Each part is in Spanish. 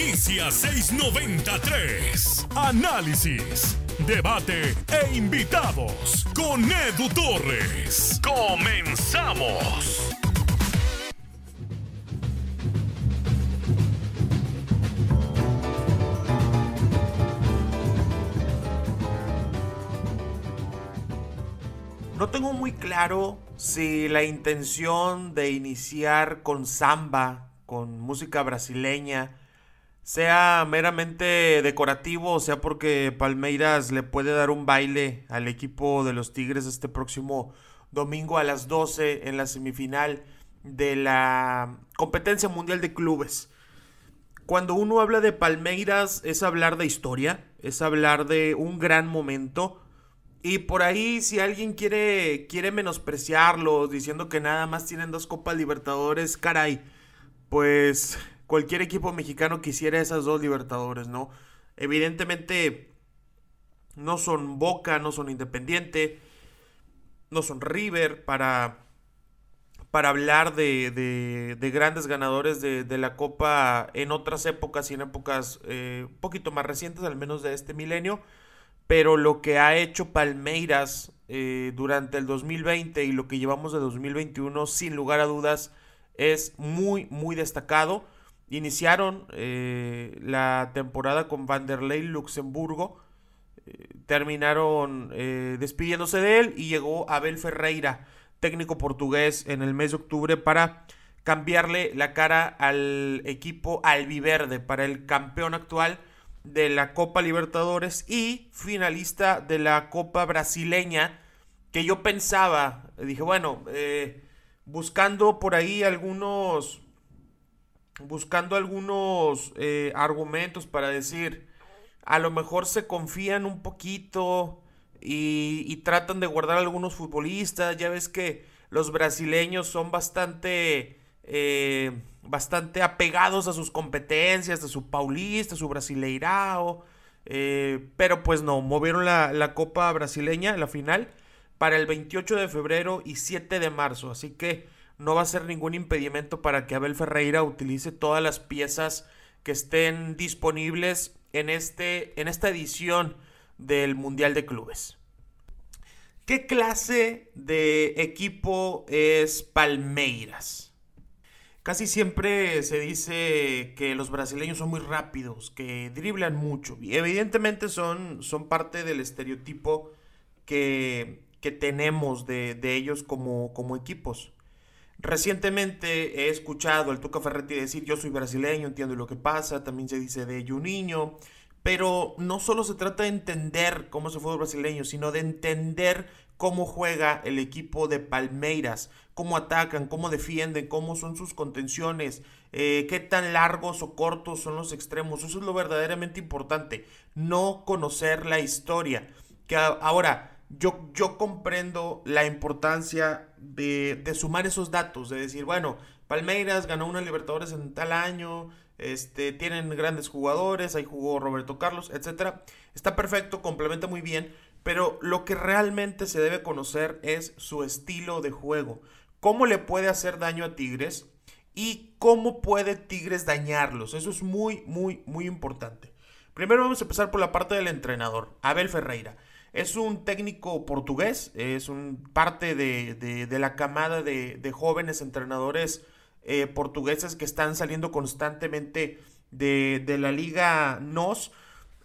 Inicia 693. Análisis, debate e invitados con Edu Torres. Comenzamos. No tengo muy claro si la intención de iniciar con samba, con música brasileña, sea meramente decorativo o sea porque Palmeiras le puede dar un baile al equipo de los Tigres este próximo domingo a las 12 en la semifinal de la competencia mundial de clubes. Cuando uno habla de Palmeiras es hablar de historia, es hablar de un gran momento y por ahí, si alguien quiere, quiere menospreciarlos, diciendo que nada más tienen dos Copas Libertadores, caray, pues cualquier equipo mexicano quisiera esas dos Libertadores, ¿no? Evidentemente, no son Boca, no son Independiente, no son River para, para hablar de, de, de grandes ganadores de, la Copa en otras épocas y en épocas eh, un poquito más recientes, al menos de este milenio pero lo que ha hecho Palmeiras eh, durante el 2020 y lo que llevamos de 2021, sin lugar a dudas, es muy, muy destacado. Iniciaron eh, la temporada con Vanderlei Luxemburgo, eh, terminaron despidiéndose de él y llegó Abel Ferreira, técnico portugués, en el mes de octubre para cambiarle la cara al equipo albiverde, para el campeón actual de la Copa Libertadores y finalista de la Copa Brasileña, que yo pensaba, dije, bueno, eh, buscando por ahí algunos, buscando algunos eh, argumentos para decir, a lo mejor se confían un poquito y, tratan de guardar algunos futbolistas, ya ves que los brasileños son bastante... Eh, bastante apegados a sus competencias, a su paulista, a su brasileirao. Eh, pero pues no, movieron la, la, Copa Brasileña, la final, para el 28 de febrero y 7 de marzo. Así que no va a ser ningún impedimento para que Abel Ferreira utilice todas las piezas que estén disponibles en, este, en esta edición del Mundial de Clubes. ¿Qué clase de equipo es Palmeiras? Casi siempre se dice que los brasileños son muy rápidos, que driblan mucho. Y evidentemente son, son parte del estereotipo que, que tenemos de, de ellos como, como, equipos. Recientemente he escuchado al Tuca Ferretti decir yo soy brasileño, entiendo lo que pasa, también se dice de Juninho, pero no solo se trata de entender cómo es el fútbol brasileño, sino de entender cómo juega el equipo de Palmeiras, cómo atacan, cómo defienden, cómo son sus contenciones, eh, qué tan largos o cortos son los extremos. Eso es lo verdaderamente importante, no conocer la historia. Que ahora, yo, yo comprendo la importancia de, de sumar esos datos, de decir, bueno, Palmeiras ganó una Libertadores en tal año, este, tienen grandes jugadores, ahí jugó Roberto Carlos, etcétera. Está perfecto, complementa muy bien, pero lo que realmente se debe conocer es su estilo de juego. Cómo le puede hacer daño a Tigres y cómo puede Tigres dañarlos. Eso es muy, muy, muy importante. Primero vamos a empezar por la parte del entrenador, Abel Ferreira. Es un técnico portugués, es un parte de, de, la camada de, de jóvenes entrenadores eh, portugueses que están saliendo constantemente de, la liga NOS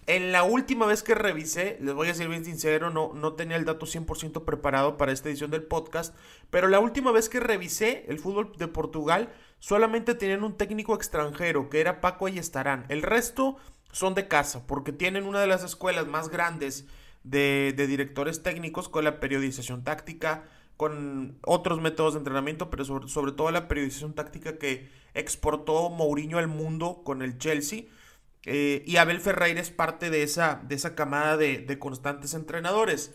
en la última vez que revisé, les voy a ser bien sincero, no, no tenía el dato 100% preparado para esta edición del podcast, pero la última vez que revisé el fútbol de Portugal, solamente tenían un técnico extranjero, que era Paco Ayestarán. El resto son de casa, porque tienen una de las escuelas más grandes de, de directores técnicos con la periodización táctica, con otros métodos de entrenamiento, pero sobre, todo la periodización táctica que exportó Mourinho al mundo con el Chelsea eh, y Abel Ferreira es parte de esa, de esa camada de, constantes entrenadores.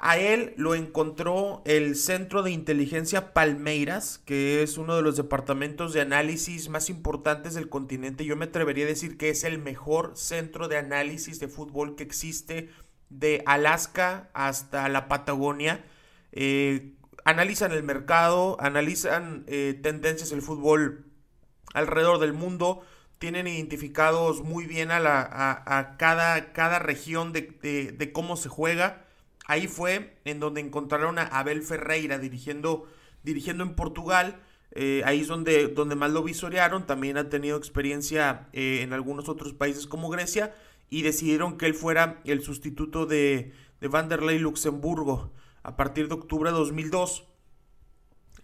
A él lo encontró el Centro de Inteligencia Palmeiras, que es uno de los departamentos de análisis más importantes del continente. Yo me atrevería a decir que es el mejor centro de análisis de fútbol que existe de Alaska hasta la Patagonia. Eh, analizan el mercado, analizan eh, tendencias del fútbol alrededor del mundo, tienen identificados muy bien a, la, a, cada, cada, región de, de, cómo se juega. Ahí fue en donde encontraron a Abel Ferreira dirigiendo, dirigiendo en Portugal. Eh, ahí es donde, donde más lo visorearon. También ha tenido experiencia en algunos otros países como Grecia. Y decidieron que él fuera el sustituto de, de Vanderlei Luxemburgo a partir de octubre de 2002.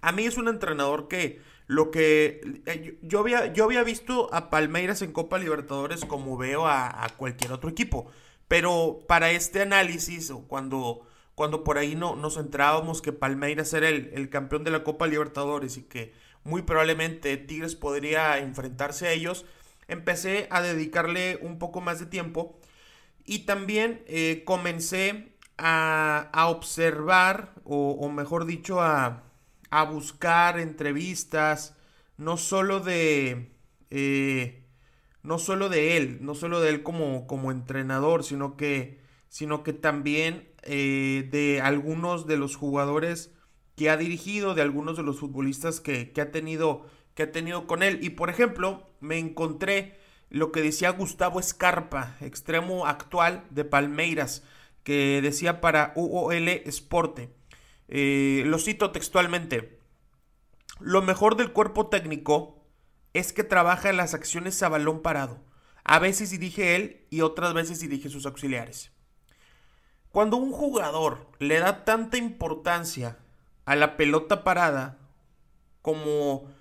A mí es un entrenador que lo que eh, yo, había, yo había visto a Palmeiras en Copa Libertadores como veo a, cualquier otro equipo. Pero para este análisis, cuando, cuando por ahí no, nos entrábamos que Palmeiras era el, el campeón de la Copa Libertadores y que muy probablemente Tigres podría enfrentarse a ellos, empecé a dedicarle un poco más de tiempo y también eh, comencé a, a observar, o, mejor dicho, a, a, buscar entrevistas, no solo de... Eh, no solo de él, no solo de él como, como entrenador, sino que, sino que también eh, de algunos de los jugadores que ha dirigido, de algunos de los futbolistas que, que, ha tenido, que ha tenido con él. Y por ejemplo, me encontré lo que decía Gustavo Escarpa, extremo actual de Palmeiras, que decía para UOL Sporte. Eh, lo cito textualmente. Lo mejor del cuerpo técnico es que trabaja en las acciones a balón parado. A veces dirige él y otras veces dirige sus auxiliares. Cuando un jugador le da tanta importancia a la pelota parada como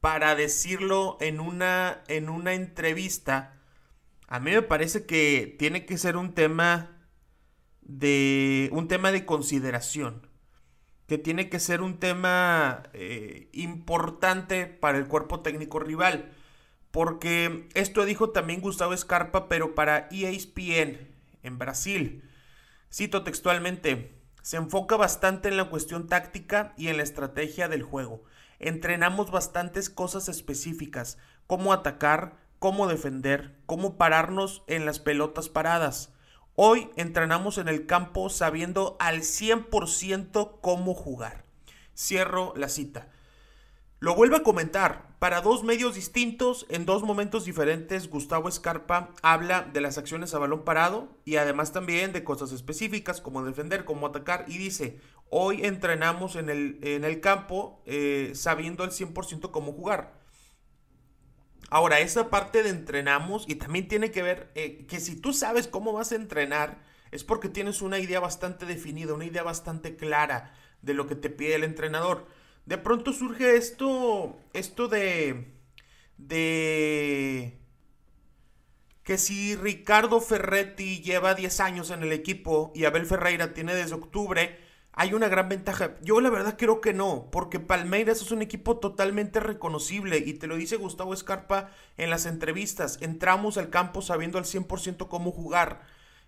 para decirlo en una, en una entrevista, a mí me parece que tiene que ser un tema de un tema de consideración, que tiene que ser un tema eh, importante para el cuerpo técnico rival, porque esto dijo también Gustavo Escarpa, pero para ESPN en Brasil. Cito textualmente, se enfoca bastante en la cuestión táctica y en la estrategia del juego entrenamos bastantes cosas específicas, cómo atacar, cómo defender, cómo pararnos en las pelotas paradas. Hoy entrenamos en el campo sabiendo al 100% cómo jugar. Cierro la cita. Lo vuelvo a comentar. Para dos medios distintos, en dos momentos diferentes, Gustavo Escarpa habla de las acciones a balón parado y además también de cosas específicas como defender, cómo atacar y dice, hoy entrenamos en el, en el campo eh, sabiendo al 100% cómo jugar. Ahora, esa parte de entrenamos y también tiene que ver eh, que si tú sabes cómo vas a entrenar, es porque tienes una idea bastante definida, una idea bastante clara de lo que te pide el entrenador de pronto surge esto, esto de, de que si Ricardo Ferretti lleva 10 años en el equipo y Abel Ferreira tiene desde octubre, hay una gran ventaja. Yo la verdad creo que no, porque Palmeiras es un equipo totalmente reconocible y te lo dice Gustavo Escarpa en las entrevistas. Entramos al campo sabiendo al 100% cómo jugar.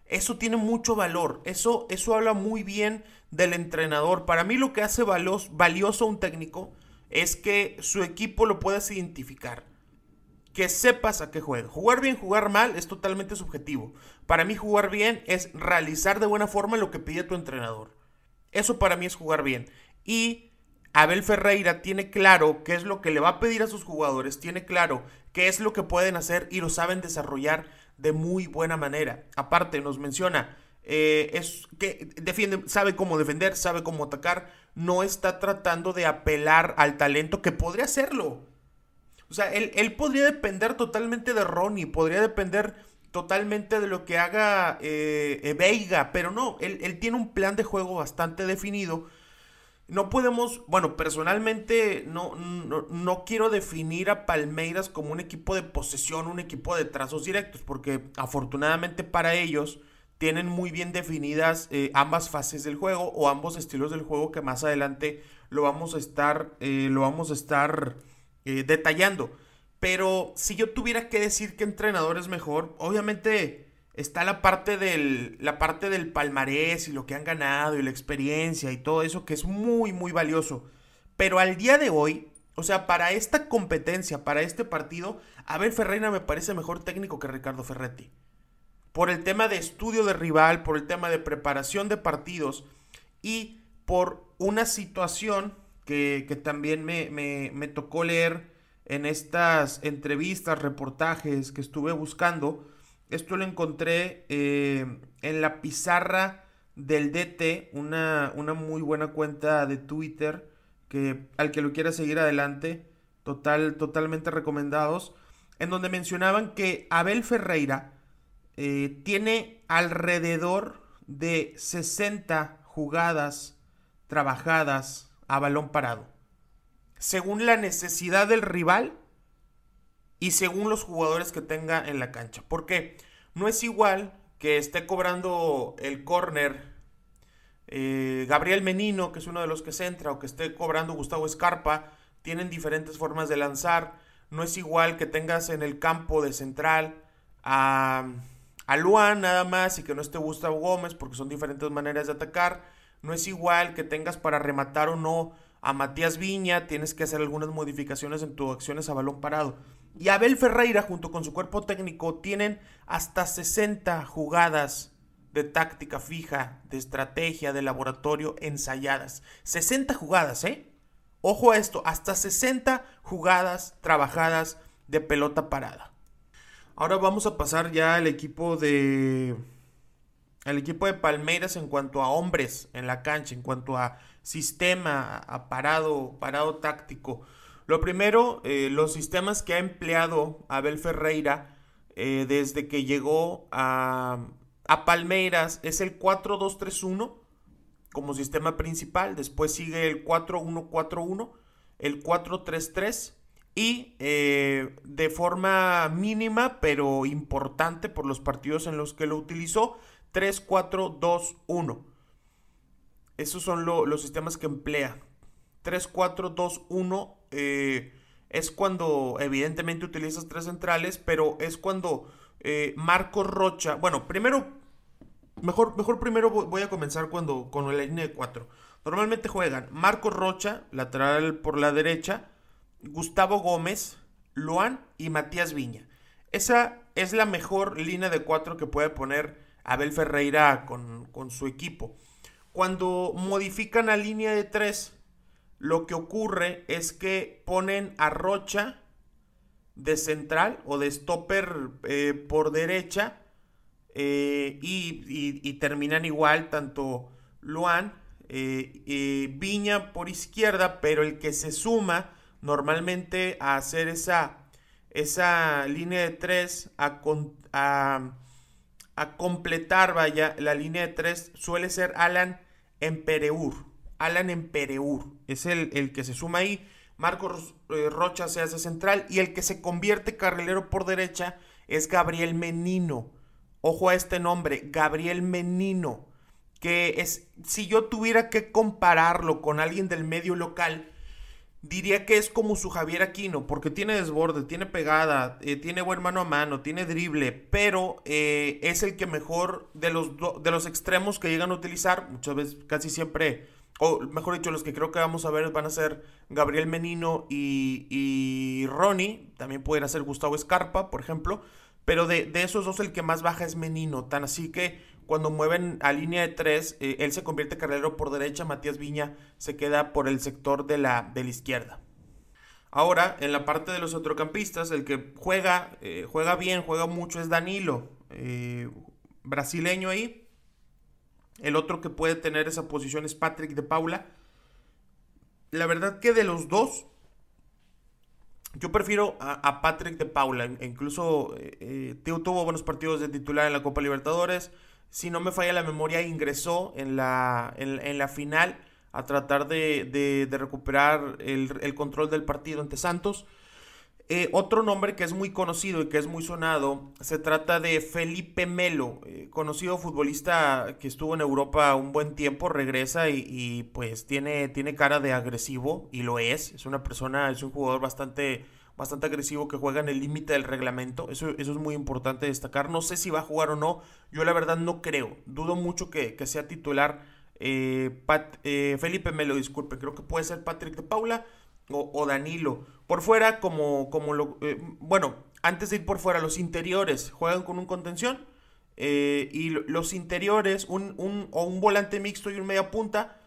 Eso tiene mucho valor. Eso, eso habla muy bien del entrenador. Para mí lo que hace valioso a un técnico es que su equipo lo puedas identificar. Que sepas a qué juega. Jugar bien, jugar mal es totalmente subjetivo. Para mí jugar bien es realizar de buena forma lo que pide tu entrenador. Eso para mí es jugar bien. Y Abel Ferreira tiene claro qué es lo que le va a pedir a sus jugadores, tiene claro qué es lo que pueden hacer y lo saben desarrollar de muy buena manera. Aparte, nos menciona, eh, es que defiende, sabe cómo defender, sabe cómo atacar, no está tratando de apelar al talento que podría hacerlo. O sea, él, podría depender totalmente de Ronnie, podría depender totalmente de lo que haga eh, eh, Veiga, pero no, él, tiene un plan de juego bastante definido no podemos, bueno, personalmente no, no, quiero definir a Palmeiras como un equipo de posesión, un equipo de trazos directos, porque afortunadamente para ellos tienen muy bien definidas eh, ambas fases del juego o ambos estilos del juego que más adelante lo vamos a estar, eh, lo vamos a estar detallando. Pero si yo tuviera que decir que entrenador es mejor, obviamente está la parte del la parte del palmarés y lo que han ganado y la experiencia y todo eso que es muy muy valioso. Pero al día de hoy, o sea, para esta competencia, para este partido, Abel Ferreira me parece mejor técnico que Ricardo Ferretti. Por el tema de estudio de rival, por el tema de preparación de partidos y por una situación que, también me, me, tocó leer en estas entrevistas, reportajes que estuve buscando. Esto lo encontré eh, en la pizarra del DT, una, una, muy buena cuenta de Twitter que al que lo quiera seguir adelante, total, totalmente recomendados, en donde mencionaban que Abel Ferreira eh, tiene alrededor de 60 jugadas trabajadas a balón parado según la necesidad del rival y según los jugadores que tenga en la cancha. Porque no es igual que esté cobrando el córner eh, Gabriel Menino, que es uno de los que se entra, o que esté cobrando Gustavo Escarpa, tienen diferentes formas de lanzar. No es igual que tengas en el campo de central a, a Luan nada más y que no esté Gustavo Gómez, porque son diferentes maneras de atacar. No es igual que tengas para rematar o no a Matías Viña, tienes que hacer algunas modificaciones en tus acciones a balón parado. Y Abel Ferreira, junto con su cuerpo técnico, tienen hasta 60 jugadas de táctica fija, de estrategia, de laboratorio ensayadas. 60 jugadas, ¿eh? Ojo a esto, hasta 60 jugadas trabajadas de pelota parada. Ahora vamos a pasar ya al equipo de al equipo de Palmeiras en cuanto a hombres en la cancha, en cuanto a sistema, a parado, parado táctico. Lo primero, eh, los sistemas que ha empleado Abel Ferreira eh, desde que llegó a, a Palmeiras es el 4-2-3-1 como sistema principal. Después sigue el 4-1-4-1, el 4-3-3 y eh, de forma mínima pero importante por los partidos en los que lo utilizó, 3-4-2-1. Esos son los sistemas que emplea. 3, 4, 2, 1 es cuando evidentemente utilizas tres centrales, pero es cuando eh, Marco Rocha, bueno, primero, mejor, mejor primero voy a comenzar cuando con la línea de 4. Normalmente juegan Marco Rocha, lateral por la derecha, Gustavo Gómez, Luan y Matías Viña. Esa es la mejor línea de 4 que puede poner Abel Ferreira con, con su equipo. Cuando modifican la línea de 3, lo que ocurre es que ponen a Rocha de central o de stopper eh, por derecha eh, y, terminan igual tanto Luan eh, Viña por izquierda, pero el que se suma normalmente a hacer esa, esa línea de 3 a, a a completar, vaya, la línea de tres suele ser Alan Empereur. Alan Empereur es el, el que se suma ahí. Marcos eh, Rocha se hace central y el que se convierte carrilero por derecha es Gabriel Menino. Ojo a este nombre, Gabriel Menino, que es, si yo tuviera que compararlo con alguien del medio local, diría que es como su Javier Aquino, porque tiene desborde, tiene pegada, eh, tiene buen mano a mano, tiene drible, pero eh, es el que mejor de los, de los extremos que llegan a utilizar, muchas veces, casi siempre, o mejor dicho, los que creo que vamos a ver van a ser Gabriel Menino y, y Ronnie, también pueden ser Gustavo Escarpa, por ejemplo, pero de, de esos dos el que más baja es Menino, tan así que cuando mueven a línea de tres, eh, él se convierte carrero por derecha, Matías Viña se queda por el sector de la, de izquierda. Ahora, en la parte de los centrocampistas, el que juega, eh, juega bien, juega mucho es Danilo, eh, brasileño ahí. El otro que puede tener esa posición es Patrick de Paula. La verdad que de los dos, yo prefiero a, Patrick de Paula. Incluso tuvo buenos partidos de titular en la Copa Libertadores si no me falla la memoria, ingresó en la, en, la final a tratar de, recuperar el, control del partido ante Santos. Eh, otro nombre que es muy conocido y que es muy sonado, se trata de Felipe Melo, eh, conocido futbolista que estuvo en Europa un buen tiempo, regresa y, y, pues tiene, tiene cara de agresivo y lo es, es una persona, es un jugador bastante bastante agresivo que juega en el límite del reglamento. Eso, eso es muy importante destacar. No sé si va a jugar o no. Yo la verdad no creo. Dudo mucho que, sea titular eh, eh, Felipe Melo, disculpe. Creo que puede ser Patrick de Paula o, Danilo. Por fuera, como, como lo... Eh, bueno, antes de ir por fuera, los interiores juegan con un contención. y los interiores, un, un, o un volante mixto y un media punta,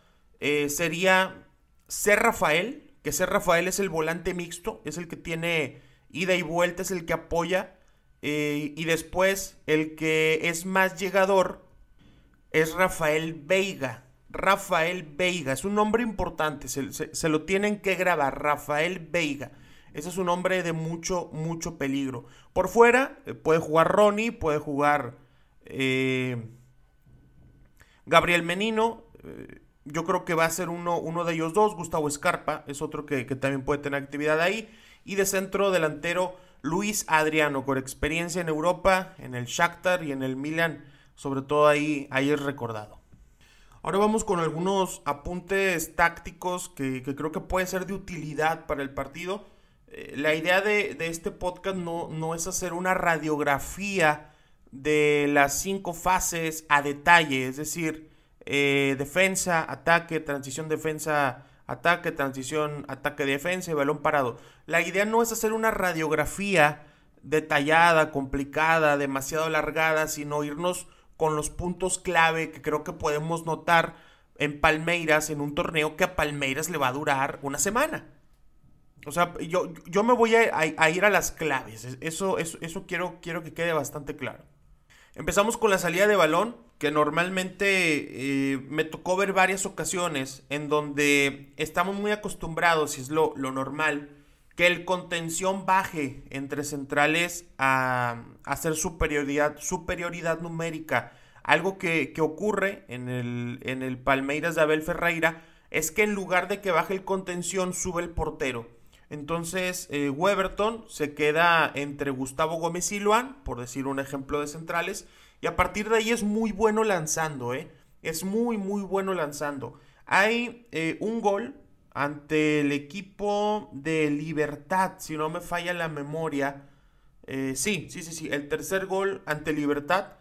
sería ser Rafael que ser Rafael es el volante mixto, es el que tiene ida y vuelta, es el que apoya. Eh, y después el que es más llegador es Rafael Veiga. Rafael Veiga, es un nombre importante, se, lo tienen que grabar, Rafael Veiga. Ese es un hombre de mucho, mucho peligro. Por fuera eh, puede jugar Ronnie, puede jugar eh, Gabriel Menino. Yo creo que va a ser uno, uno de ellos dos. Gustavo Escarpa es otro que, también puede tener actividad ahí. Y de centro delantero Luis Adriano, con experiencia en Europa, en el Shakhtar y en el Milan. Sobre todo ahí, ahí es recordado. Ahora vamos con algunos apuntes tácticos que, creo que puede ser de utilidad para el partido. Eh, la idea de, este podcast no, no, es hacer una radiografía de las cinco fases a detalle, es decir, eh, defensa, ataque, transición, defensa, ataque, transición, ataque, defensa y balón parado. La idea no es hacer una radiografía detallada, complicada, demasiado alargada, sino irnos con los puntos clave que creo que podemos notar en Palmeiras, en un torneo que a Palmeiras le va a durar una semana. O sea, yo, yo me voy a, ir a las claves. Eso, eso, eso quiero, quiero que quede bastante claro. Empezamos con la salida de balón, que normalmente eh, me tocó ver varias ocasiones en donde estamos muy acostumbrados, y es lo, lo normal, que el contención baje entre centrales a, hacer superioridad, superioridad numérica. Algo que, ocurre en el, en el Palmeiras de Abel Ferreira es que en lugar de que baje el contención, sube el portero. Entonces, eh, Weberton se queda entre Gustavo Gómez y Luan, por decir un ejemplo de centrales, y a partir de ahí es muy bueno lanzando, ¿eh? Es muy, muy bueno lanzando. Hay eh, un gol ante el equipo de Libertad, si no me falla la memoria. Eh, sí, sí, sí, sí, el tercer gol ante Libertad,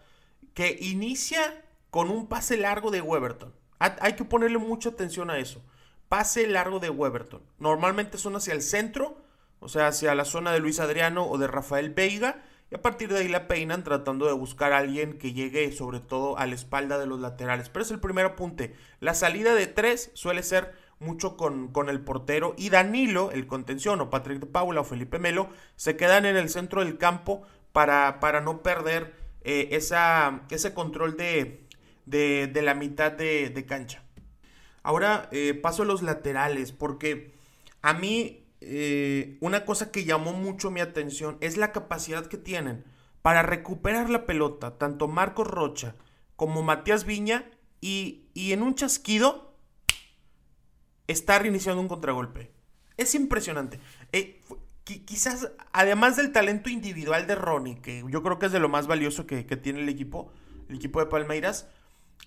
que inicia con un pase largo de Weberton. Hay que ponerle mucha atención a eso. Pase largo de Weberton. Normalmente son hacia el centro, o sea, hacia la zona de Luis Adriano o de Rafael Veiga. Y a partir de ahí la peinan tratando de buscar a alguien que llegue sobre todo a la espalda de los laterales. Pero es el primer apunte. La salida de tres suele ser mucho con, con, el portero y Danilo, el contención, o Patrick de Paula o Felipe Melo, se quedan en el centro del campo para, para no perder eh, esa, ese control de, de, la mitad de, cancha. Ahora eh, paso a los laterales, porque a mí eh, una cosa que llamó mucho mi atención es la capacidad que tienen para recuperar la pelota, tanto Marcos Rocha como Matías Viña, y, y en un chasquido está reiniciando un contragolpe. Es impresionante. Eh, quizás, además del talento individual de Ronnie, que yo creo que es de lo más valioso que, tiene el equipo, el equipo de Palmeiras,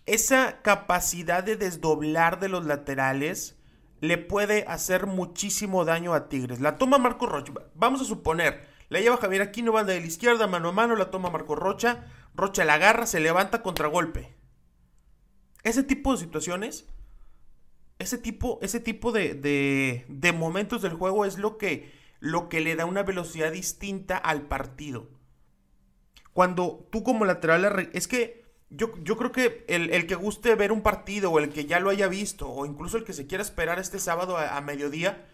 esa capacidad de desdoblar de los laterales le puede hacer muchísimo daño a Tigres. La toma Marco Rocha. Vamos a suponer, la lleva Javier Aquino, va de la izquierda, mano a mano, la toma Marco Rocha. Rocha la agarra, se levanta contragolpe. Ese tipo de situaciones ese tipo, ese tipo de, de, momentos del juego es lo que, lo que le da una velocidad distinta al partido. Cuando tú como lateral, es que yo, yo creo que el, que guste ver un partido o el que ya lo haya visto o incluso el que se quiera esperar este sábado a, mediodía,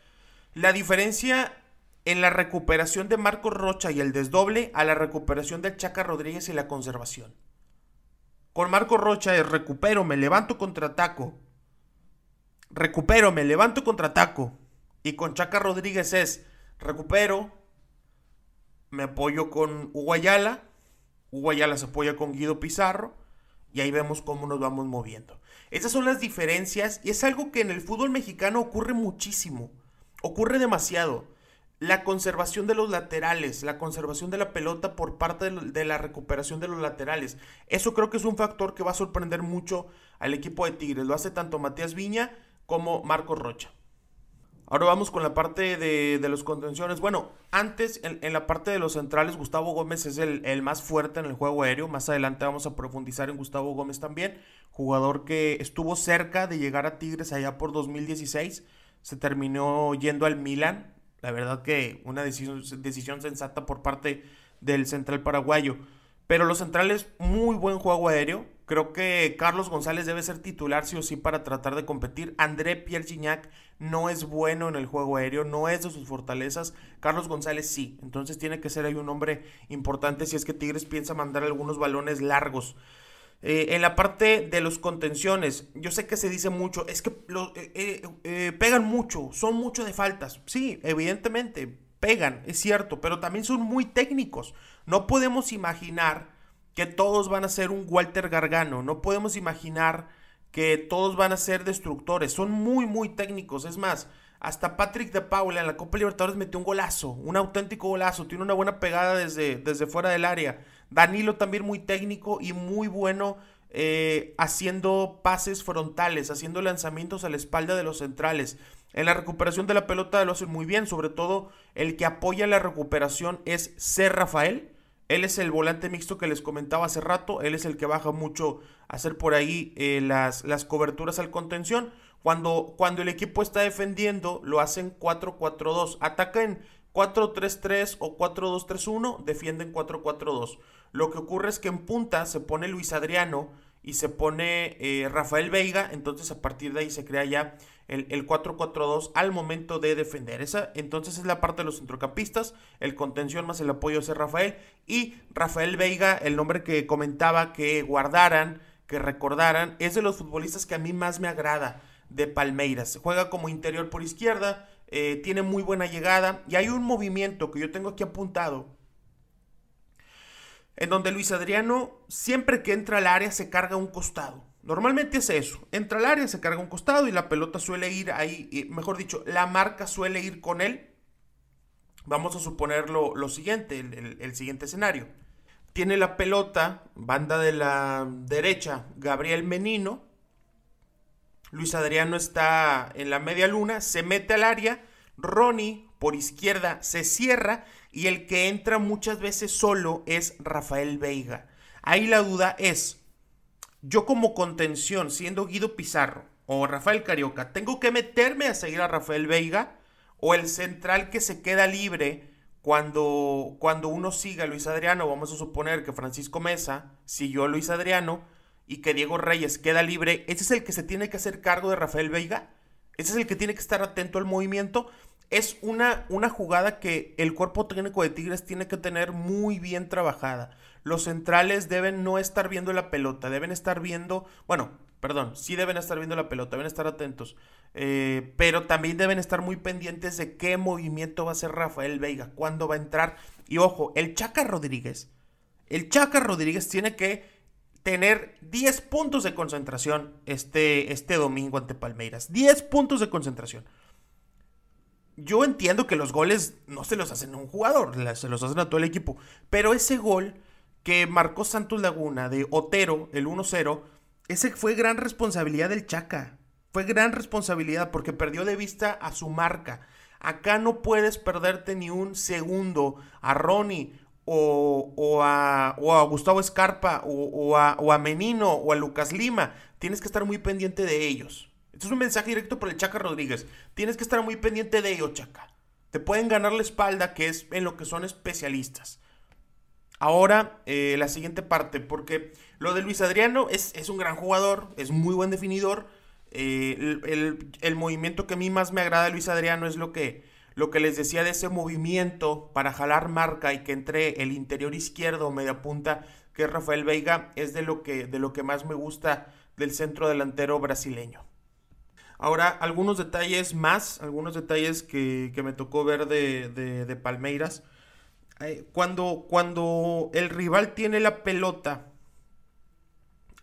la diferencia en la recuperación de Marcos Rocha y el desdoble a la recuperación del Chaca Rodríguez y la conservación. Con Marcos Rocha es recupero, me levanto, contraataco recupero, me levanto contraataco. Y con Chaca Rodríguez es recupero, me apoyo con Uguayala, Uguayala se apoya con Guido Pizarro y ahí vemos cómo nos vamos moviendo. Esas son las diferencias y es algo que en el fútbol mexicano ocurre muchísimo, ocurre demasiado. La conservación de los laterales, la conservación de la pelota por parte de la recuperación de los laterales. Eso creo que es un factor que va a sorprender mucho al equipo de Tigres. Lo hace tanto Matías Viña como Marcos Rocha. Ahora vamos con la parte de, los contenciones. Bueno, antes en, la parte de los centrales, Gustavo Gómez es el, más fuerte en el juego aéreo. Más adelante vamos a profundizar en Gustavo Gómez también. Jugador que estuvo cerca de llegar a Tigres allá por 2016. Se terminó yendo al Milan. La verdad que una decisión, decisión sensata por parte del central paraguayo. Pero los centrales, muy buen juego aéreo Creo que Carlos González debe ser titular sí o sí para tratar de competir. André Pierre Gignac no es bueno en el juego aéreo, no es de sus fortalezas. Carlos González sí. Entonces tiene que ser ahí un hombre importante si es que Tigres piensa mandar algunos balones largos. Eh, en la parte de los contenciones, yo sé que se dice mucho, es que eh, eh, pegan mucho, son mucho de faltas. Sí, evidentemente, pegan, es cierto, pero también son muy técnicos. No podemos imaginar que todos van a ser un Walter Gargano. No podemos imaginar que todos van a ser destructores. Son muy, muy técnicos. Es más, hasta Patrick de Paula en la Copa Libertadores metió un golazo, un auténtico golazo. Tiene una buena pegada desde, desde fuera del área. Danilo también muy técnico y muy bueno eh, haciendo pases frontales, haciendo lanzamientos a la espalda de los centrales. En la recuperación de la pelota lo hacen muy bien, sobre todo el que apoya la recuperación es C. Rafael él es el volante mixto que les comentaba hace rato. Él es el que baja mucho a hacer por ahí eh, las, las, coberturas al contención. Cuando, cuando el equipo está defendiendo, lo hacen 4-4-2. Atacan 4-3-3 o 4-2-3-1, defienden 4-4-2. Lo que ocurre es que en punta se pone Luis Adriano y se pone eh, Rafael Veiga. Entonces a partir de ahí se crea ya el, 4-4-2 al momento de defender. Esa entonces es la parte de los centrocampistas, el contención más el apoyo de Rafael y Rafael Veiga, el nombre que comentaba que guardaran, que recordaran, es de los futbolistas que a mí más me agrada de Palmeiras. Juega como interior por izquierda, eh, tiene muy buena llegada y hay un movimiento que yo tengo aquí apuntado en donde Luis Adriano siempre que entra al área se carga un costado. Normalmente es eso. Entra al área, se carga un costado y la pelota suele ir ahí, mejor dicho, la marca suele ir con él. Vamos a suponer lo, siguiente, el, siguiente escenario. Tiene la pelota, banda de la derecha, Gabriel Menino. Luis Adriano está en la media luna, se mete al área. Ronnie por izquierda se cierra y el que entra muchas veces solo es Rafael Veiga. Ahí la duda es, yo como contención, siendo Guido Pizarro o Rafael Carioca, ¿tengo que meterme a seguir a Rafael Veiga? ¿O el central que se queda libre cuando, cuando uno siga a Luis Adriano? Vamos a suponer que Francisco Mesa siguió a Luis Adriano y que Diego Reyes queda libre. ¿Ese es el que se tiene que hacer cargo de Rafael Veiga? ¿Ese es el que tiene que estar atento al movimiento? Es una, una jugada que el cuerpo técnico de Tigres tiene que tener muy bien trabajada los centrales deben no estar viendo la pelota, deben estar viendo, bueno, perdón, sí deben estar viendo la pelota, deben estar atentos, eh, pero también deben estar muy pendientes de qué movimiento va a hacer Rafael Veiga, cuándo va a entrar. Y ojo, el Chaca Rodríguez, el Chaca Rodríguez tiene que tener 10 puntos de concentración este, este domingo ante Palmeiras, 10 puntos de concentración. Yo entiendo que los goles no se los hacen a un jugador, se los hacen a todo el equipo, pero ese gol que marcó Santos Laguna de Otero, el 1-0, ese fue gran responsabilidad del Chaca. Fue gran responsabilidad porque perdió de vista a su marca. Acá no puedes perderte ni un segundo a Ronnie o, a, Gustavo Escarpa o, a, o, a, Menino o a Lucas Lima. Tienes que estar muy pendiente de ellos. Esto es un mensaje directo por el Chaca Rodríguez. Tienes que estar muy pendiente de ellos, Chaca. Te pueden ganar la espalda, que es en lo que son especialistas. Ahora, eh, la siguiente parte, porque lo de Luis Adriano es, es un gran jugador, es muy buen definidor. Eh, el, movimiento que a mí más me agrada de Luis Adriano es lo que, lo que les decía de ese movimiento para jalar marca y que entre el interior izquierdo media punta, que es Rafael Veiga, es de lo que, de lo que más me gusta del centro delantero brasileño. Ahora, algunos detalles más, algunos detalles que, me tocó ver de, de Palmeiras. Eh, cuando, cuando el rival tiene la pelota,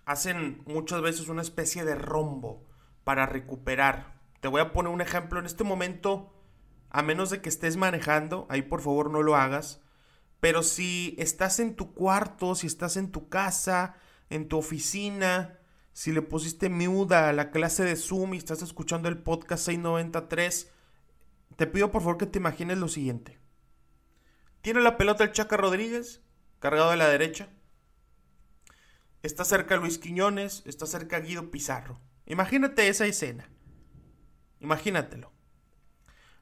hacen muchas veces una especie de rombo para recuperar. Te voy a poner un ejemplo. En este momento, a menos de que estés manejando, ahí por favor no lo hagas. Pero si estás en tu cuarto, si estás en tu casa, en tu oficina, si le pusiste muda a la clase de Zoom y estás escuchando el podcast 693, te pido por favor que te imagines lo siguiente. Tiene la pelota el Chaca Rodríguez, cargado de la derecha. Está cerca Luis Quiñones, está cerca Guido Pizarro. Imagínate esa escena. Imagínatelo.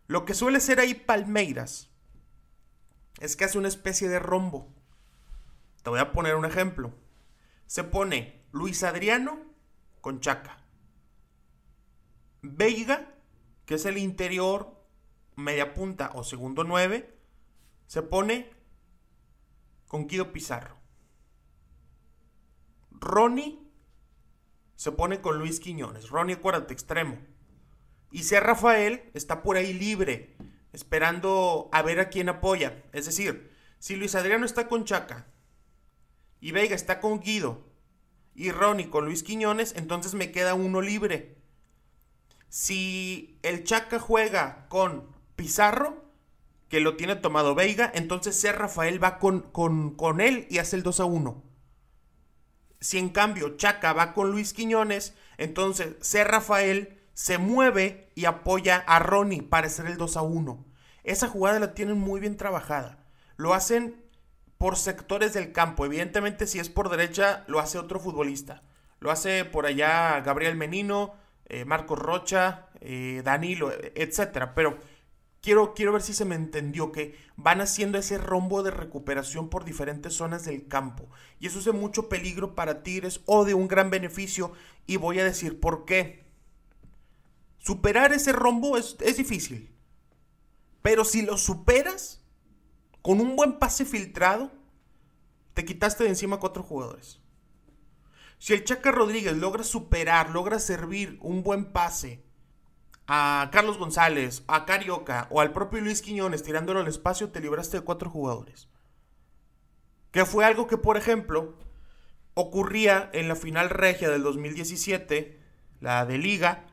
Lo que suele ser ahí Palmeiras es que hace una especie de rombo. Te voy a poner un ejemplo. Se pone Luis Adriano con Chaca. Veiga, que es el interior, media punta o segundo 9, se pone con Guido Pizarro. Ronnie se pone con Luis Quiñones. Ronnie, acuérdate, extremo. Y C. Rafael está por ahí libre, esperando a ver a quién apoya. Es decir, si Luis Adriano está con Chaca y Veiga está con Guido y Ronnie con Luis Quiñones, entonces me queda uno libre. Si el Chaca juega con Pizarro, que lo tiene tomado Veiga, entonces C. Rafael va con, con, con él y hace el 2 a 1. Si en cambio Chaca va con Luis Quiñones, entonces C. Rafael se mueve y apoya a Ronnie para hacer el 2 a 1. Esa jugada la tienen muy bien trabajada. Lo hacen por sectores del campo. Evidentemente, si es por derecha, lo hace otro futbolista. Lo hace por allá Gabriel Menino, eh, Marcos Rocha, eh, Danilo, etcétera. Pero quiero, quiero ver si se me entendió que van haciendo ese rombo de recuperación por diferentes zonas del campo. Y eso es de mucho peligro para Tigres o de un gran beneficio. Y voy a decir por qué. Superar ese rombo es, es difícil. Pero si lo superas, con un buen pase filtrado, te quitaste de encima cuatro jugadores. Si el Chaca Rodríguez logra superar, logra servir un buen pase a Carlos González, a Carioca o al propio Luis Quiñones tirándolo al espacio, te libraste de cuatro jugadores. Que fue algo que, por ejemplo, ocurría en la final regia del 2017, la de liga,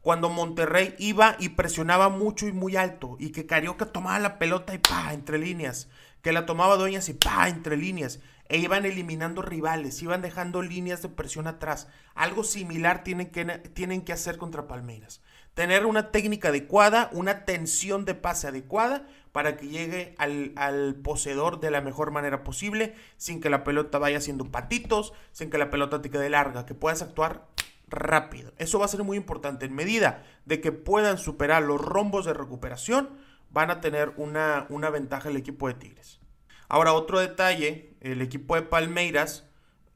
cuando Monterrey iba y presionaba mucho y muy alto, y que Carioca tomaba la pelota y pa, entre líneas, que la tomaba Doñas y pa, entre líneas, e iban eliminando rivales, iban dejando líneas de presión atrás. Algo similar tienen que, tienen que hacer contra Palmeiras. Tener una técnica adecuada, una tensión de pase adecuada para que llegue al, al, poseedor de la mejor manera posible, sin que la pelota vaya haciendo patitos, sin que la pelota te quede larga, que puedas actuar rápido. Eso va a ser muy importante. En medida de que puedan superar los rombos de recuperación, van a tener una, una ventaja el equipo de Tigres. Ahora, otro detalle, el equipo de Palmeiras,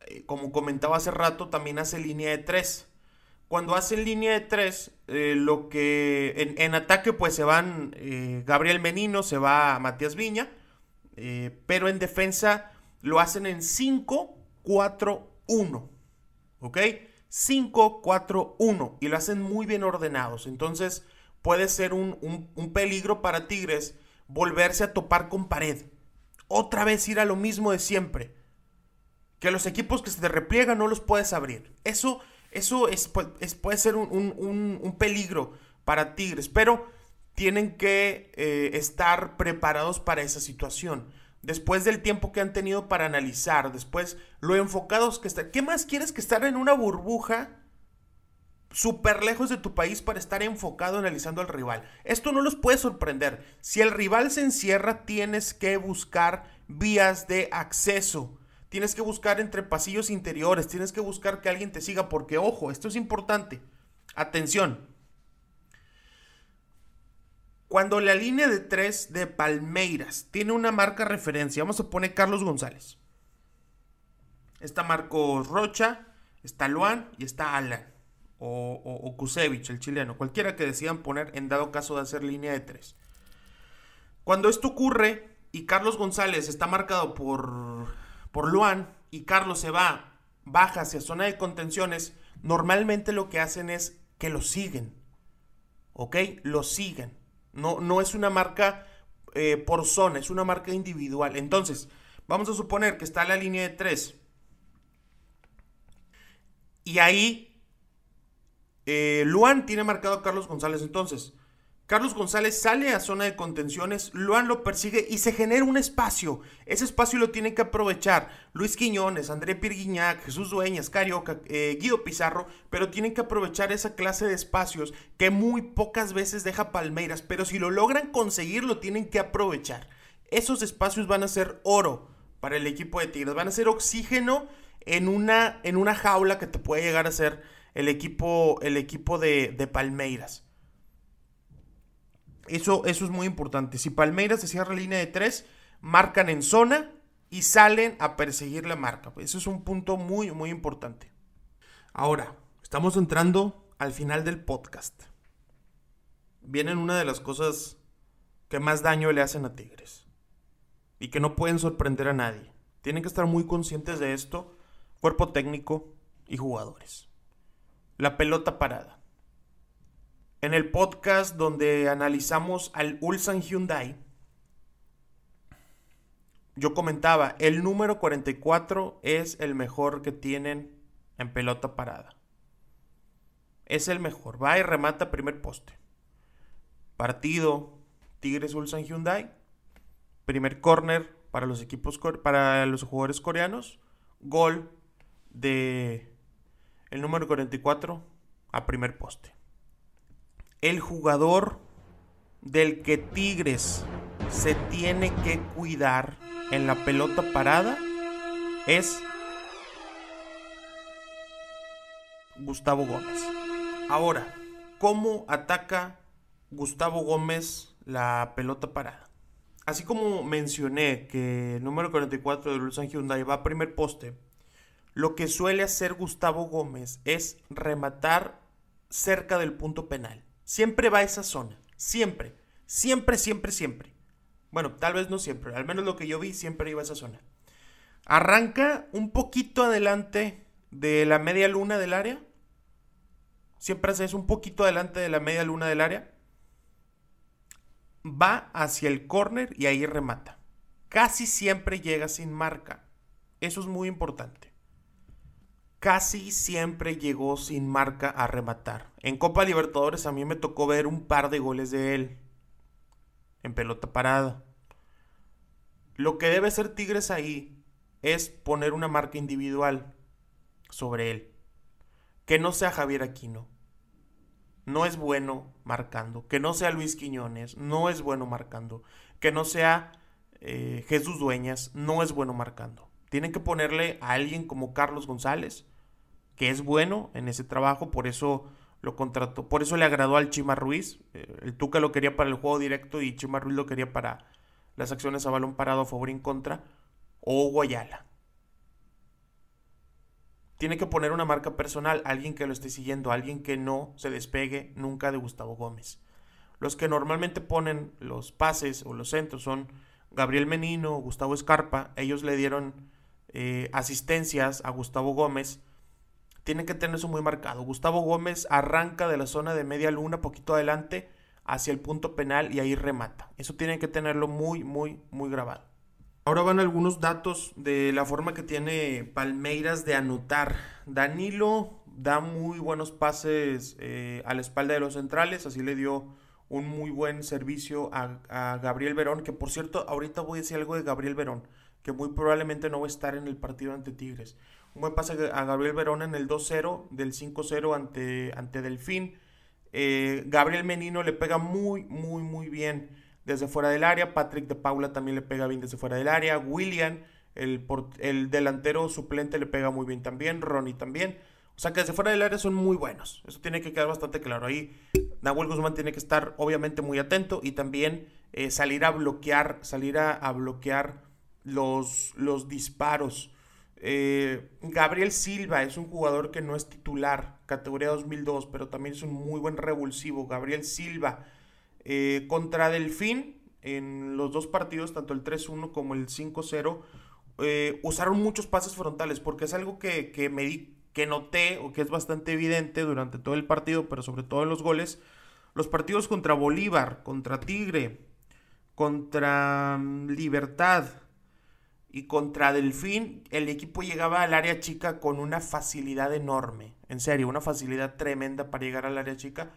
eh, como comentaba hace rato, también hace línea de 3. Cuando hace línea de 3, eh, lo que en, en, ataque pues se van eh, Gabriel Menino, se va Matías Viña, eh, pero en defensa lo hacen en 5-4-1. ¿Ok? 5-4-1 y lo hacen muy bien ordenados. Entonces puede ser un, un, un, peligro para Tigres volverse a topar con pared. Otra vez ir a lo mismo de siempre. Que los equipos que se te repliegan no los puedes abrir. Eso, eso es, es puede ser un, un, peligro para Tigres. Pero tienen que eh, estar preparados para esa situación después del tiempo que han tenido para analizar, después lo enfocados que están. ¿Qué más quieres que estar en una burbuja súper lejos de tu país para estar enfocado analizando al rival? Esto no los puede sorprender. Si el rival se encierra, tienes que buscar vías de acceso. Tienes que buscar entre pasillos interiores, tienes que buscar que alguien te siga, porque ojo, esto es importante. Atención, cuando la línea de tres de Palmeiras tiene una marca referencia, vamos a poner Carlos González. Está Marcos Rocha, está Luan y está Alan. O, o, o Kusevich, el chileno. Cualquiera que decidan poner en dado caso de hacer línea de tres. Cuando esto ocurre y Carlos González está marcado por, por Luan y Carlos se va, baja hacia zona de contenciones, normalmente lo que hacen es que lo siguen. ¿Ok? Lo siguen. No, no es una marca eh, por zona, es una marca individual. Entonces, vamos a suponer que está la línea de 3. Y ahí eh, Luan tiene marcado a Carlos González. Entonces, Carlos González sale a zona de contenciones, Luan lo persigue y se genera un espacio. Ese espacio lo tiene que aprovechar Luis Quiñones, André Pirguiñac, Jesús Dueñas, Carioca, eh, Guido Pizarro, pero tienen que aprovechar esa clase de espacios que muy pocas veces deja Palmeiras, pero si lo logran conseguir lo tienen que aprovechar. Esos espacios van a ser oro para el equipo de Tigres, van a ser oxígeno en una, en una jaula que te puede llegar a ser el equipo, el equipo de Palmeiras. Eso, eso es muy importante. Si Palmeiras se cierra línea de tres, marcan en zona y salen a perseguir la marca. Eso es un punto muy, muy importante. Ahora, estamos entrando al final del podcast. Vienen una de las cosas que más daño le hacen a Tigres. Y que no pueden sorprender a nadie. Tienen que estar muy conscientes de esto, cuerpo técnico y jugadores. La pelota parada. En el podcast donde analizamos al Ulsan Hyundai, yo comentaba, el número 44 es el mejor que tienen en pelota parada. Es el mejor. Va y remata primer poste. Partido Tigres Ulsan Hyundai. Primer corner para los equipos para los jugadores coreanos. Gol de el número 44 a primer poste. El jugador del que Tigres se tiene que cuidar en la pelota parada es Gustavo Gómez. Ahora, ¿cómo ataca Gustavo Gómez la pelota parada? Así como mencioné que el número 44 de Ulsan Hyundai va a primer poste, lo que suele hacer Gustavo Gómez es rematar cerca del punto penal. Siempre va a esa zona. Siempre. Siempre, siempre, siempre. Bueno, tal vez no siempre, al menos lo que yo vi siempre iba a esa zona. Arranca un poquito adelante de la media luna del área. Siempre hace eso un poquito adelante de la media luna del área. Va hacia el córner y ahí remata. Casi siempre llega sin marca. Eso es muy importante. Casi siempre llegó sin marca a rematar. En Copa Libertadores a mí me tocó ver un par de goles de él en pelota parada. Lo que debe ser Tigres ahí es poner una marca individual sobre él. Que no sea Javier Aquino. No es bueno marcando. Que no sea Luis Quiñones. No es bueno marcando. Que no sea eh, Jesús Dueñas. No es bueno marcando. Tienen que ponerle a alguien como Carlos González, que es bueno en ese trabajo. Por eso lo contrató. Por eso le agradó al Chima Ruiz. Eh, el Tuca lo quería para el juego directo y Chima Ruiz lo quería para las acciones a balón parado a favor y en contra. O Guayala. Tiene que poner una marca personal, alguien que lo esté siguiendo, alguien que no se despegue nunca de Gustavo Gómez. Los que normalmente ponen los pases o los centros son Gabriel Menino, Gustavo Escarpa. Ellos le dieron eh, asistencias a Gustavo Gómez tienen que tener eso muy marcado. Gustavo Gómez arranca de la zona de media luna, poquito adelante, hacia el punto penal y ahí remata. Eso tienen que tenerlo muy, muy, muy grabado. Ahora van algunos datos de la forma que tiene Palmeiras de anotar. Danilo da muy buenos pases eh, a la espalda de los centrales, así le dio un muy buen servicio a, a, Gabriel Verón, que por cierto, ahorita voy a decir algo de Gabriel Verón, que muy probablemente no va a estar en el partido ante Tigres. Un buen pase a Gabriel Verón en el 2-0, del 5-0 ante, ante Delfín. Eh, Gabriel Menino le pega muy, muy, muy bien desde fuera del área. Patrick de Paula también le pega bien desde fuera del área. William, el, el delantero suplente, le pega muy bien también. Ronnie también. O sea que desde fuera del área son muy buenos. Eso tiene que quedar bastante claro. Ahí Nahuel Guzmán tiene que estar obviamente muy atento y también eh, salir a bloquear, salir a, a bloquear los, los disparos eh, Gabriel Silva es un jugador que no es titular, categoría 2002, pero también es un muy buen revulsivo. Gabriel Silva eh, contra Delfín en los dos partidos, tanto el 3-1 como el 5-0, eh, usaron muchos pases frontales, porque es algo que, que, me que noté o que es bastante evidente durante todo el partido, pero sobre todo en los goles. Los partidos contra Bolívar, contra Tigre, contra mm, Libertad, y contra Delfín el equipo llegaba al área chica con una facilidad enorme. En serio, una facilidad tremenda para llegar al área chica.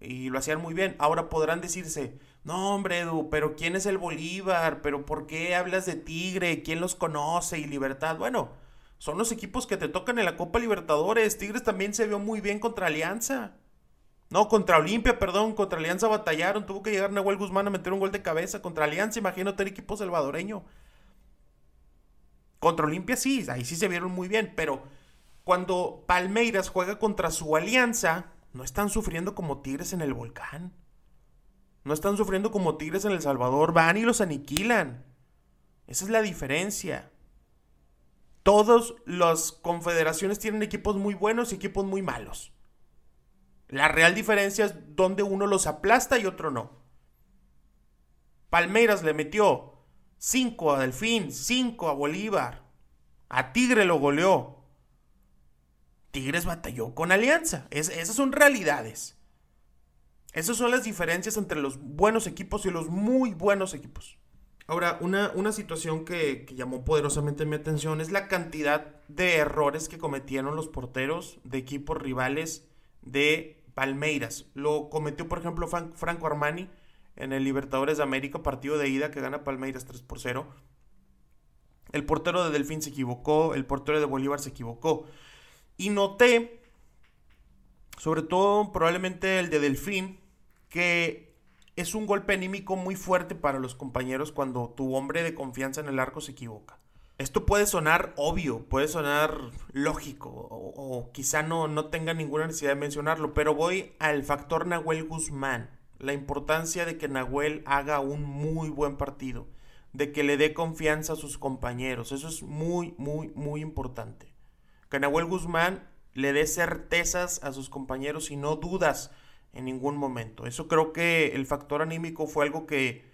Y lo hacían muy bien. Ahora podrán decirse, no hombre Edu, pero ¿quién es el Bolívar? ¿Pero por qué hablas de Tigre? ¿Quién los conoce? Y Libertad. Bueno, son los equipos que te tocan en la Copa Libertadores. Tigres también se vio muy bien contra Alianza. No, contra Olimpia, perdón, contra Alianza batallaron. Tuvo que llegar Nahuel Guzmán a meter un gol de cabeza. Contra Alianza, imagínate el equipo salvadoreño. Contra Olimpia sí, ahí sí se vieron muy bien, pero cuando Palmeiras juega contra su alianza, no están sufriendo como Tigres en el volcán. No están sufriendo como Tigres en El Salvador, van y los aniquilan. Esa es la diferencia. Todas las confederaciones tienen equipos muy buenos y equipos muy malos. La real diferencia es donde uno los aplasta y otro no. Palmeiras le metió 5 a Delfín, 5 a Bolívar. A Tigre lo goleó. Tigres batalló con Alianza. esas son realidades. Esas son las diferencias entre los buenos equipos y los muy buenos equipos. Ahora, una, una situación que, que, llamó poderosamente mi atención es la cantidad de errores que cometieron los porteros de equipos rivales de Palmeiras. Lo cometió, por ejemplo, Franco Armani en el Libertadores de América, partido de ida que gana Palmeiras 3 por 0. El portero de Delfín se equivocó, el portero de Bolívar se equivocó. Y noté, sobre todo probablemente el de Delfín, que es un golpe anímico muy fuerte para los compañeros cuando tu hombre de confianza en el arco se equivoca. Esto puede sonar obvio, puede sonar lógico o, quizá no, no tenga ninguna necesidad de mencionarlo, pero voy al factor Nahuel Guzmán, la importancia de que Nahuel haga un muy buen partido, de que le dé confianza a sus compañeros, eso es muy, muy, muy importante. Que Nahuel Guzmán le dé certezas a sus compañeros y no dudas en ningún momento. Eso creo que el factor anímico fue algo que,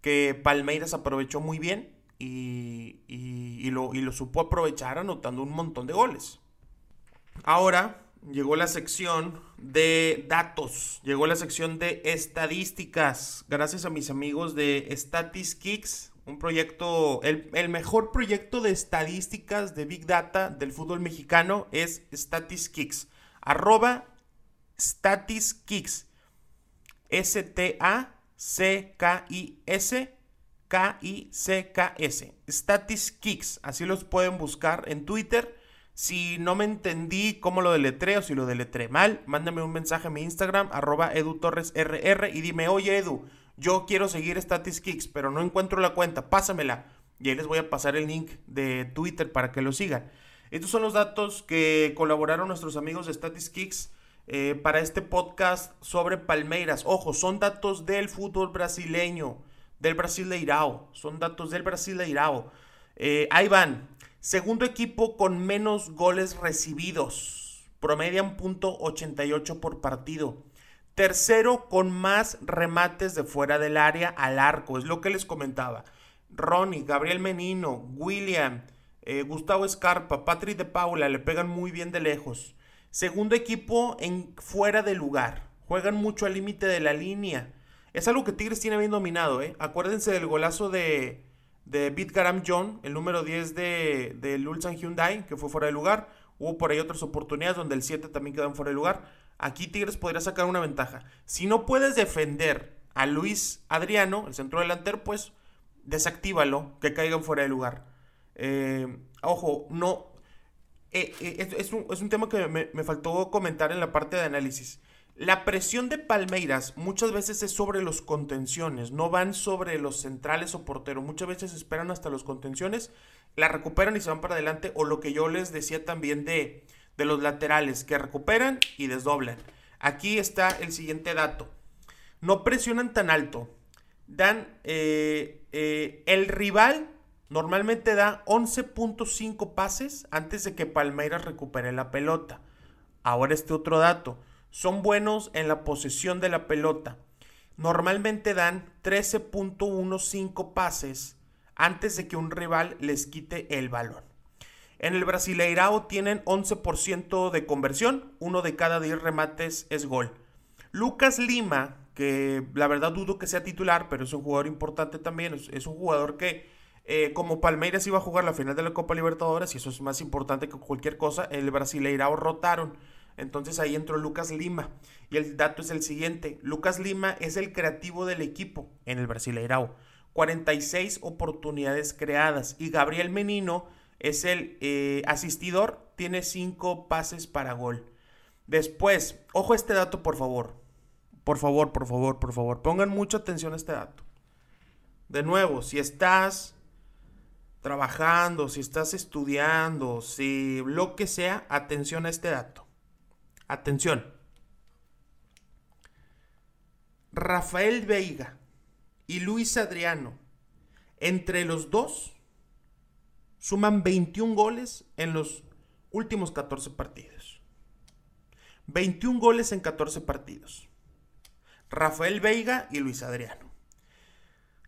que Palmeiras aprovechó muy bien y, y, lo, y lo supo aprovechar anotando un montón de goles. Ahora llegó la sección de datos, llegó la sección de estadísticas, gracias a mis amigos de Statistics, un proyecto, el, mejor proyecto de estadísticas de Big Data del fútbol mexicano es Statistics, arroba. S-T-A-C-K-I-S. K-I-C-K-S. Statiskicks. Así los pueden buscar en Twitter. Si no me entendí cómo lo deletreo, si lo deletré mal, mándame un mensaje a mi Instagram, arroba edutorresrr, y dime, oye Edu, yo quiero seguir Statiskicks, pero no encuentro la cuenta, pásamela. Y ahí les voy a pasar el link de Twitter para que lo sigan. Estos son los datos que colaboraron nuestros amigos de Statiskicks eh, para este podcast sobre Palmeiras. Ojo, son datos del fútbol brasileño, del Brasileirao. Son datos del Brasileirao. Eh, ahí van. Segundo equipo con menos goles recibidos. Promedian punto 88 por partido. Tercero con más remates de fuera del área al arco. Es lo que les comentaba. Ronnie, Gabriel Menino, William, eh, Gustavo Escarpa, Patrick de Paula le pegan muy bien de lejos. Segundo equipo en fuera de lugar. Juegan mucho al límite de la línea. Es algo que Tigres tiene bien dominado, ¿eh? Acuérdense del golazo de, de Bitgaram John, el número 10 de, de Hyundai, que fue fuera de lugar. Hubo por ahí otras oportunidades donde el 7 también quedó fuera de lugar. Aquí Tigres podría sacar una ventaja. Si no puedes defender a Luis Adriano, el centro delantero, pues desactívalo, que caigan fuera de lugar. Eh, ojo, no, eh, eh, es, un, tema que me, faltó comentar en la parte de análisis. La presión de Palmeiras muchas veces es sobre los contenciones, no van sobre los centrales o porteros. Muchas veces esperan hasta los contenciones, la recuperan y se van para adelante. O lo que yo les decía también de, de los laterales, que recuperan y desdoblan. Aquí está el siguiente dato. No presionan tan alto. Dan eh, el rival Normalmente da 11.5 pases antes de que Palmeiras recupere la pelota. Ahora este otro dato. Son buenos en la posesión de la pelota. Normalmente dan 13.15 pases antes de que un rival les quite el balón. En el Brasileirao tienen 11% de conversión, uno de cada 10 remates es gol. Lucas Lima, que la verdad dudo que sea titular, pero es un jugador importante también, es un jugador que eh, como Palmeiras iba a jugar la final de la Copa Libertadores, y eso es más importante que cualquier cosa, el Brasileirao rotaron. Entonces ahí entró Lucas Lima. Y el dato es el siguiente. Lucas Lima es el creativo del equipo en el Brasileirao. 46 oportunidades creadas. Y Gabriel Menino es el eh, asistidor. Tiene 5 pases para gol. Después, ojo a este dato por favor. Por favor, por favor, por favor. Pongan mucha atención a este dato. De nuevo, si estás trabajando, si estás estudiando, si lo que sea, atención a este dato. Atención. Rafael Veiga y Luis Adriano, entre los dos, suman 21 goles en los últimos 14 partidos. 21 goles en 14 partidos. Rafael Veiga y Luis Adriano.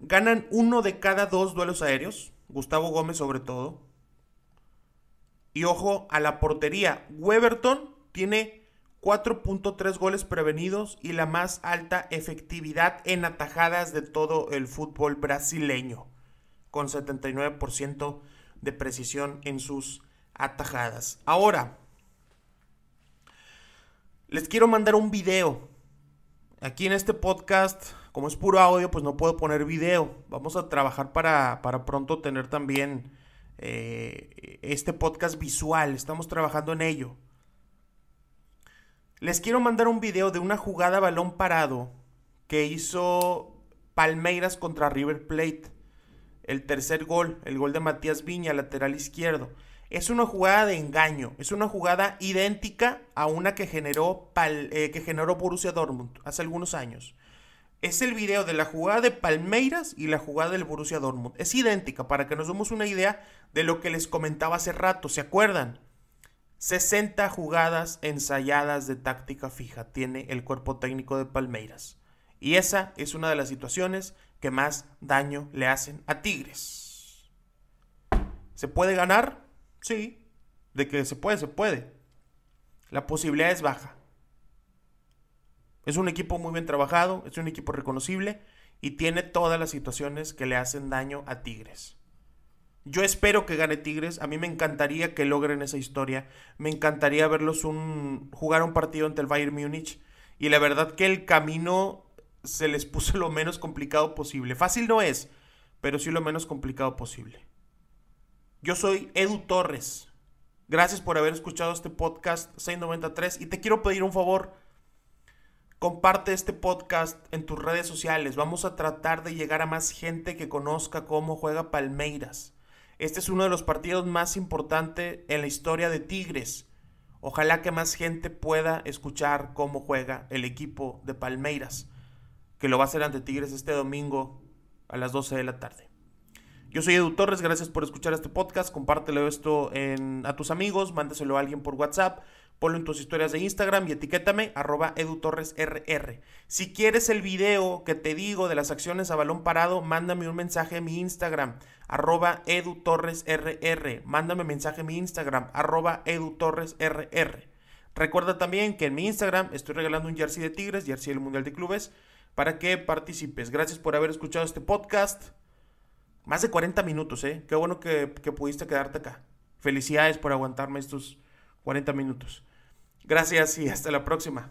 Ganan uno de cada dos duelos aéreos, Gustavo Gómez sobre todo. Y ojo a la portería, Weberton tiene 4.3 goles prevenidos y la más alta efectividad en atajadas de todo el fútbol brasileño, con 79% de precisión en sus atajadas. Ahora, les quiero mandar un video. Aquí en este podcast, como es puro audio, pues no puedo poner video. Vamos a trabajar para, pronto tener también eh, este podcast visual. Estamos trabajando en ello. Les quiero mandar un video de una jugada balón parado que hizo Palmeiras contra River Plate. El tercer gol, el gol de Matías Viña, lateral izquierdo. Es una jugada de engaño, es una jugada idéntica a una que generó, eh, que generó Borussia Dortmund hace algunos años. Es el video de la jugada de Palmeiras y la jugada del Borussia Dortmund. Es idéntica para que nos demos una idea de lo que les comentaba hace rato. ¿Se acuerdan? 60 jugadas ensayadas de táctica fija tiene el cuerpo técnico de Palmeiras. Y esa es una de las situaciones que más daño le hacen a Tigres. ¿Se puede ganar? Sí. De que se puede, se puede. La posibilidad es baja. Es un equipo muy bien trabajado, es un equipo reconocible y tiene todas las situaciones que le hacen daño a Tigres. Yo espero que gane Tigres. A mí me encantaría que logren esa historia. Me encantaría verlos jugar un partido ante el Bayern Múnich. Y la verdad que el camino se les puso lo menos complicado posible. Fácil no es, pero sí lo menos complicado posible. Yo soy Edu Torres. Gracias por haber escuchado este podcast 693 y te quiero pedir un favor. Comparte este podcast en tus redes sociales. Vamos a tratar de llegar a más gente que conozca cómo juega Palmeiras. Este es uno de los partidos más importantes en la historia de Tigres. Ojalá que más gente pueda escuchar cómo juega el equipo de Palmeiras, que lo va a hacer ante Tigres este domingo a las 12 de la tarde. Yo soy Edu Torres, gracias por escuchar este podcast. Compártelo esto a tus amigos, mándaselo a alguien por WhatsApp ponlo en tus historias de Instagram y etiquétame arroba edutorresrr. Si quieres el video que te digo de las acciones a balón parado, mándame un mensaje en mi Instagram, arroba edutorresrr. Mándame mensaje en mi Instagram, arroba edutorresrr. Recuerda también que en mi Instagram estoy regalando un jersey de Tigres, jersey del Mundial de Clubes, para que participes. Gracias por haber escuchado este podcast. Más de 40 minutos, ¿eh? Qué bueno que, que pudiste quedarte acá. Felicidades por aguantarme estos 40 minutos. Gracias y hasta la próxima.